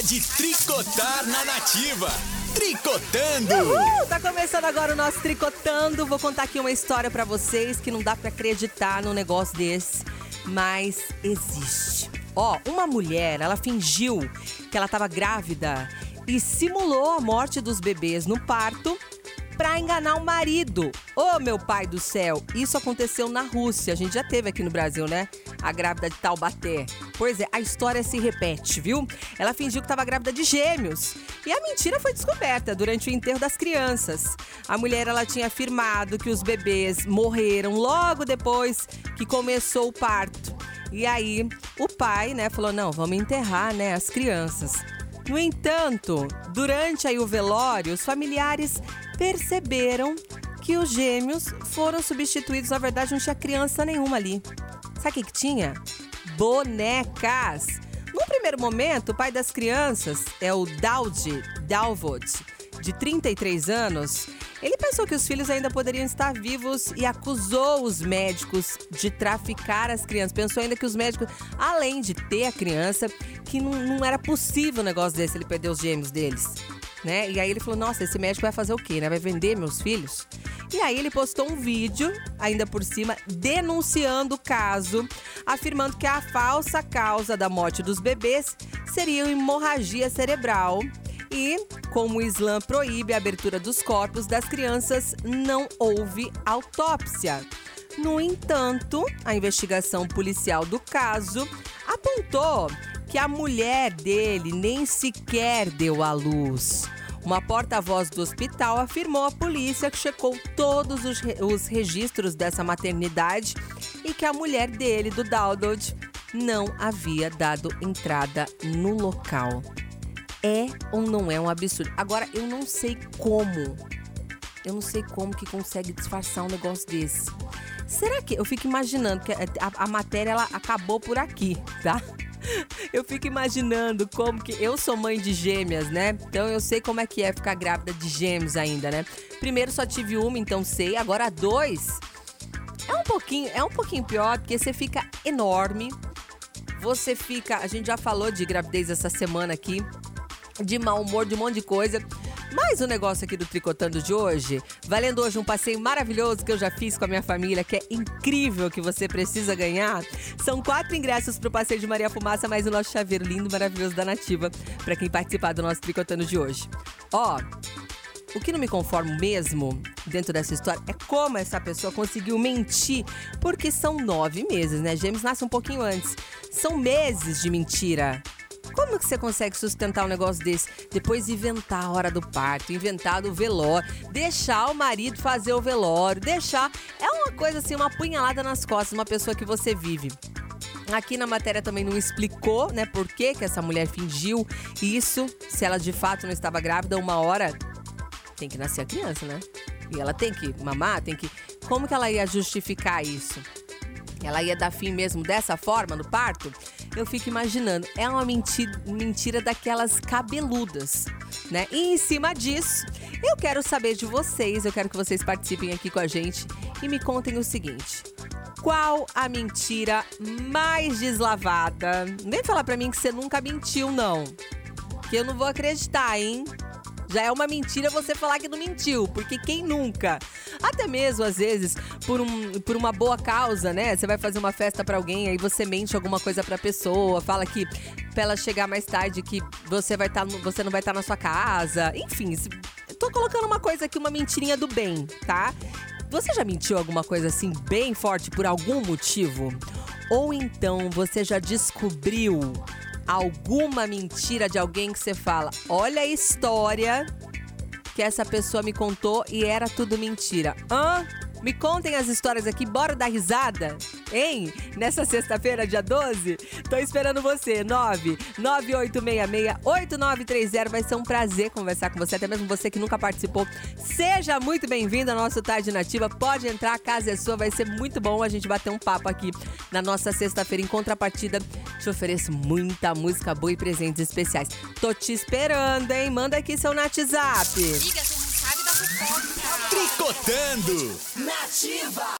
hora de tricotar na nativa. Tricotando! Uhul! Tá começando agora o nosso Tricotando. Vou contar aqui uma história para vocês que não dá para acreditar num negócio desse, mas existe. Ó, uma mulher, ela fingiu que ela estava grávida e simulou a morte dos bebês no parto para enganar o marido. Ô, oh, meu pai do céu, isso aconteceu na Rússia. A gente já teve aqui no Brasil, né? A grávida de Taubaté. Pois é, a história se repete, viu? Ela fingiu que estava grávida de gêmeos. E a mentira foi descoberta durante o enterro das crianças. A mulher ela tinha afirmado que os bebês morreram logo depois que começou o parto. E aí, o pai, né, falou: "Não, vamos enterrar, né, as crianças". No entanto, durante aí o velório, os familiares perceberam que os gêmeos foram substituídos. Na verdade, não tinha criança nenhuma ali. Sabe o que, que tinha? Bonecas. No primeiro momento, o pai das crianças é o Daudi Dalvod, de 33 anos. Ele pensou que os filhos ainda poderiam estar vivos e acusou os médicos de traficar as crianças. Pensou ainda que os médicos, além de ter a criança, que não, não era possível um negócio desse, ele perder os gêmeos deles né? E aí ele falou: Nossa, esse médico vai fazer o quê, né? Vai vender meus filhos? E aí ele postou um vídeo, ainda por cima, denunciando o caso, afirmando que a falsa causa da morte dos bebês seria hemorragia cerebral. E, como o Islã proíbe a abertura dos corpos das crianças, não houve autópsia. No entanto, a investigação policial do caso apontou que a mulher dele nem sequer deu à luz. Uma porta-voz do hospital afirmou à polícia que checou todos os, re os registros dessa maternidade e que a mulher dele, do Dowdod, não havia dado entrada no local. É ou não é um absurdo? Agora, eu não sei como. Eu não sei como que consegue disfarçar um negócio desse. Será que. Eu fico imaginando que a, a matéria ela acabou por aqui, tá? Eu fico imaginando como que. Eu sou mãe de gêmeas, né? Então eu sei como é que é ficar grávida de gêmeos ainda, né? Primeiro só tive uma, então sei. Agora dois. É um pouquinho, é um pouquinho pior, porque você fica enorme. Você fica. A gente já falou de gravidez essa semana aqui. De mau humor, de um monte de coisa. Mais um negócio aqui do Tricotando de hoje. Valendo hoje um passeio maravilhoso que eu já fiz com a minha família, que é incrível, que você precisa ganhar. São quatro ingressos pro passeio de Maria Fumaça, mais o nosso chaveiro lindo, maravilhoso da Nativa, para quem participar do nosso Tricotando de hoje. Ó, o que não me conformo mesmo dentro dessa história é como essa pessoa conseguiu mentir, porque são nove meses, né? Gêmeos nasce um pouquinho antes. São meses de mentira. Como que você consegue sustentar um negócio desse? Depois inventar a hora do parto, inventar do velório, deixar o marido fazer o velório, deixar. É uma coisa assim, uma punhalada nas costas, uma pessoa que você vive. Aqui na matéria também não explicou, né, por que, que essa mulher fingiu isso, se ela de fato não estava grávida, uma hora tem que nascer a criança, né? E ela tem que mamar, tem que. Como que ela ia justificar isso? Ela ia dar fim mesmo dessa forma no parto? Eu fico imaginando, é uma mentira, mentira daquelas cabeludas, né? E em cima disso, eu quero saber de vocês, eu quero que vocês participem aqui com a gente e me contem o seguinte: qual a mentira mais deslavada? Nem falar para mim que você nunca mentiu, não. Que eu não vou acreditar, hein? Já é uma mentira você falar que não mentiu, porque quem nunca? Até mesmo, às vezes, por, um, por uma boa causa, né? Você vai fazer uma festa para alguém, aí você mente alguma coisa pra pessoa, fala que pra ela chegar mais tarde que você vai tá, você não vai estar tá na sua casa. Enfim, tô colocando uma coisa aqui, uma mentirinha do bem, tá? Você já mentiu alguma coisa assim bem forte por algum motivo? Ou então você já descobriu alguma mentira de alguém que você fala: olha a história que essa pessoa me contou e era tudo mentira. Hã? Me contem as histórias aqui, bora dar risada? Hein? Nessa sexta-feira, dia 12? Tô esperando você, 998668930. Vai ser um prazer conversar com você, até mesmo você que nunca participou. Seja muito bem-vindo ao nosso Tarde Nativa. Pode entrar, a casa é sua, vai ser muito bom a gente bater um papo aqui na nossa sexta-feira. Em contrapartida, te ofereço muita música boa e presentes especiais. Tô te esperando, hein? Manda aqui seu WhatsApp. Tricotando! Nativa!